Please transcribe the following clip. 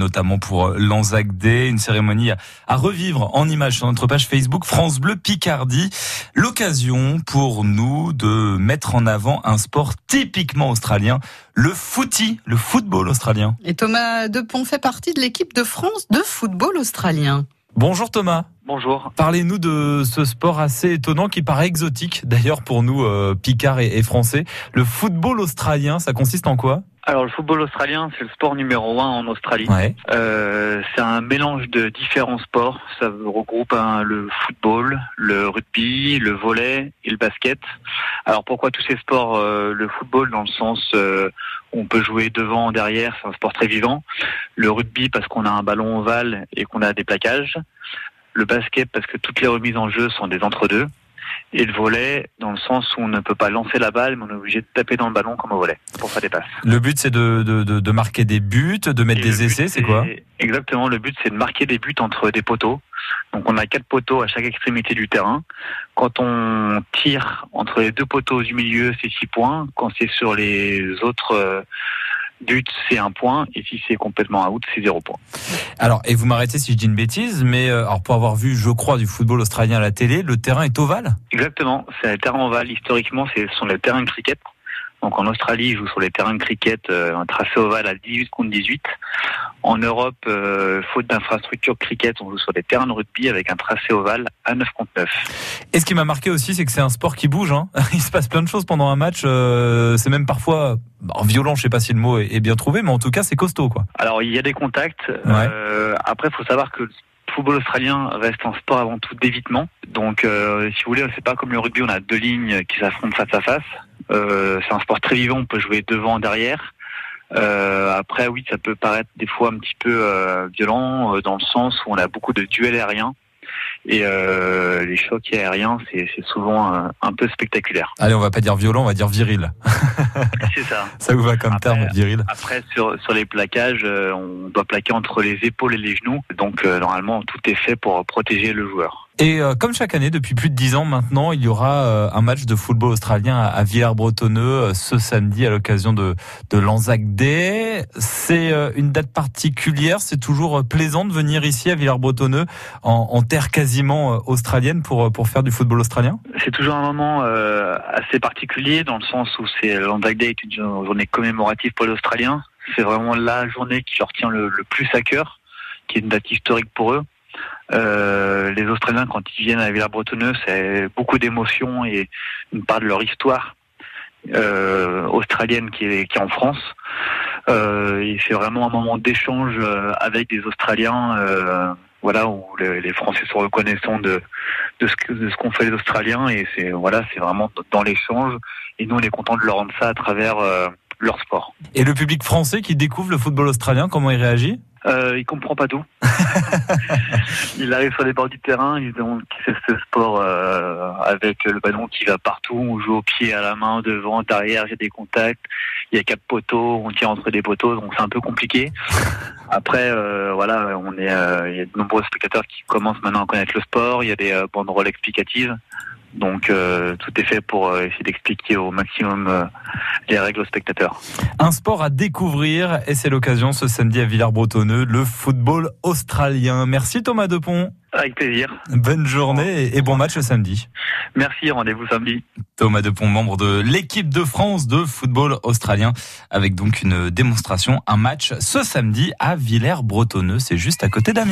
notamment pour l'Anzac Day, une cérémonie à revivre en images sur notre page Facebook France Bleu Picardie. L'occasion pour nous de mettre en avant un sport typiquement australien, le footy, le football australien. Et Thomas Depont fait partie de l'équipe de France de football australien. Bonjour Thomas. Bonjour. Parlez-nous de ce sport assez étonnant qui paraît exotique d'ailleurs pour nous euh, Picards et, Français. Le football australien, ça consiste en quoi? Alors le football australien, c'est le sport numéro un en Australie. Euh, c'est un mélange de différents sports. Ça regroupe le football, le rugby, le volet et le basket. Alors pourquoi tous ces sports euh, Le football dans le sens euh, on peut jouer devant, derrière, c'est un sport très vivant. Le rugby parce qu'on a un ballon ovale et qu'on a des plaquages. Le basket parce que toutes les remises en jeu sont des entre-deux et le volet dans le sens où on ne peut pas lancer la balle, mais on est obligé de taper dans le ballon comme au volet pour faire des passes. Le but c'est de, de, de, marquer des buts, de mettre des essais, c'est quoi Exactement, le but c'est de marquer des buts entre des poteaux. Donc on a quatre poteaux à chaque extrémité du terrain. Quand on tire entre les deux poteaux du milieu, c'est six points. Quand c'est sur les autres euh, but, c'est un point, et si c'est complètement out, c'est zéro point. Alors, et vous m'arrêtez si je dis une bêtise, mais euh, alors pour avoir vu, je crois, du football australien à la télé, le terrain est ovale? Exactement, c'est un terrain ovale. Historiquement, ce sont les terrains de cricket. Donc en Australie, ils jouent sur les terrains de cricket, euh, un tracé ovale à 18 contre 18. En Europe, euh, faute d'infrastructure cricket, on joue sur des terrains de rugby avec un tracé ovale à 9 contre 9. Et ce qui m'a marqué aussi, c'est que c'est un sport qui bouge. Hein. Il se passe plein de choses pendant un match. Euh, c'est même parfois violent, je sais pas si le mot est, bien trouvé, mais en tout cas, c'est costaud. quoi. Alors, il y a des contacts. Après, il faut savoir que le football australien reste un sport avant tout d'évitement. Donc, euh, si vous voulez, c'est pas comme le rugby, on a deux lignes qui s'affrontent face à face. Euh, c'est un sport très vivant, on peut jouer devant, derrière. Euh, après, oui, ça peut paraître des fois un petit peu euh, violent dans le sens où on a beaucoup de duels aériens. Et les chocs aériens, c'est souvent un, peu spectaculaire. Allez, on va pas dire violent, on va dire viril. c'est ça. Ça vous va comme terme, viril? Après, sur, sur les plaquages, on doit plaquer entre les épaules et les genoux. Donc, normalement, tout est fait pour protéger le joueur. Et euh, comme chaque année, depuis plus de dix ans maintenant, il y aura euh, un match de football australien à, Villers-Bretonneux euh, ce samedi à l'occasion de, de l'Anzac Day. C'est une date particulière, c'est toujours plaisant de venir ici à Villers-Bretonneux en, en, terre quasiment australienne pour, pour faire du football australien C'est toujours un moment assez particulier dans le sens où c'est l'Anzac Day est une journée commémorative pour les Australiens. C'est vraiment la journée qui leur tient le, le plus à cœur, qui est une date historique pour eux. Euh, les Australiens, quand ils viennent à Villers-Bretonneux, c'est beaucoup d'émotions et une part de leur histoire euh, australienne qui est, qui est en France. Euh, c'est vraiment un moment d'échange euh, avec des Australiens, euh, voilà, où les, Français sont reconnaissants de, de ce de ce qu'ont fait les Australiens. Et c'est voilà, c'est vraiment dans l'échange. Et nous, on est content de leur rendre ça à travers leur sport. Et le public français qui découvre le football australien, comment il réagit? Euh, il comprend pas tout. il arrive sur les bords du terrain, il demande qui c'est ce sport euh, avec le ballon qui va partout, on joue au pied, à la main, devant, derrière, j'ai des contacts, il y a quatre poteaux, on tire entre des poteaux, donc c'est un peu compliqué. Après, euh, voilà, on est, euh, il y a de nombreux spectateurs qui commencent maintenant à connaître le sport, il y a des banderoles explicatives. Donc tout est fait pour essayer d'expliquer au maximum les règles aux spectateurs. Un sport à découvrir et c'est l'occasion ce samedi à Villars-Bretonneux, le football australien. Merci Thomas Depont. Avec plaisir. Bonne journée et bon match le samedi. Merci, rendez-vous samedi. Thomas Depont, membre de l'équipe de France de football australien, avec donc une démonstration, un match ce samedi à Villers-Bretonneux. C'est juste à côté d'Amiens.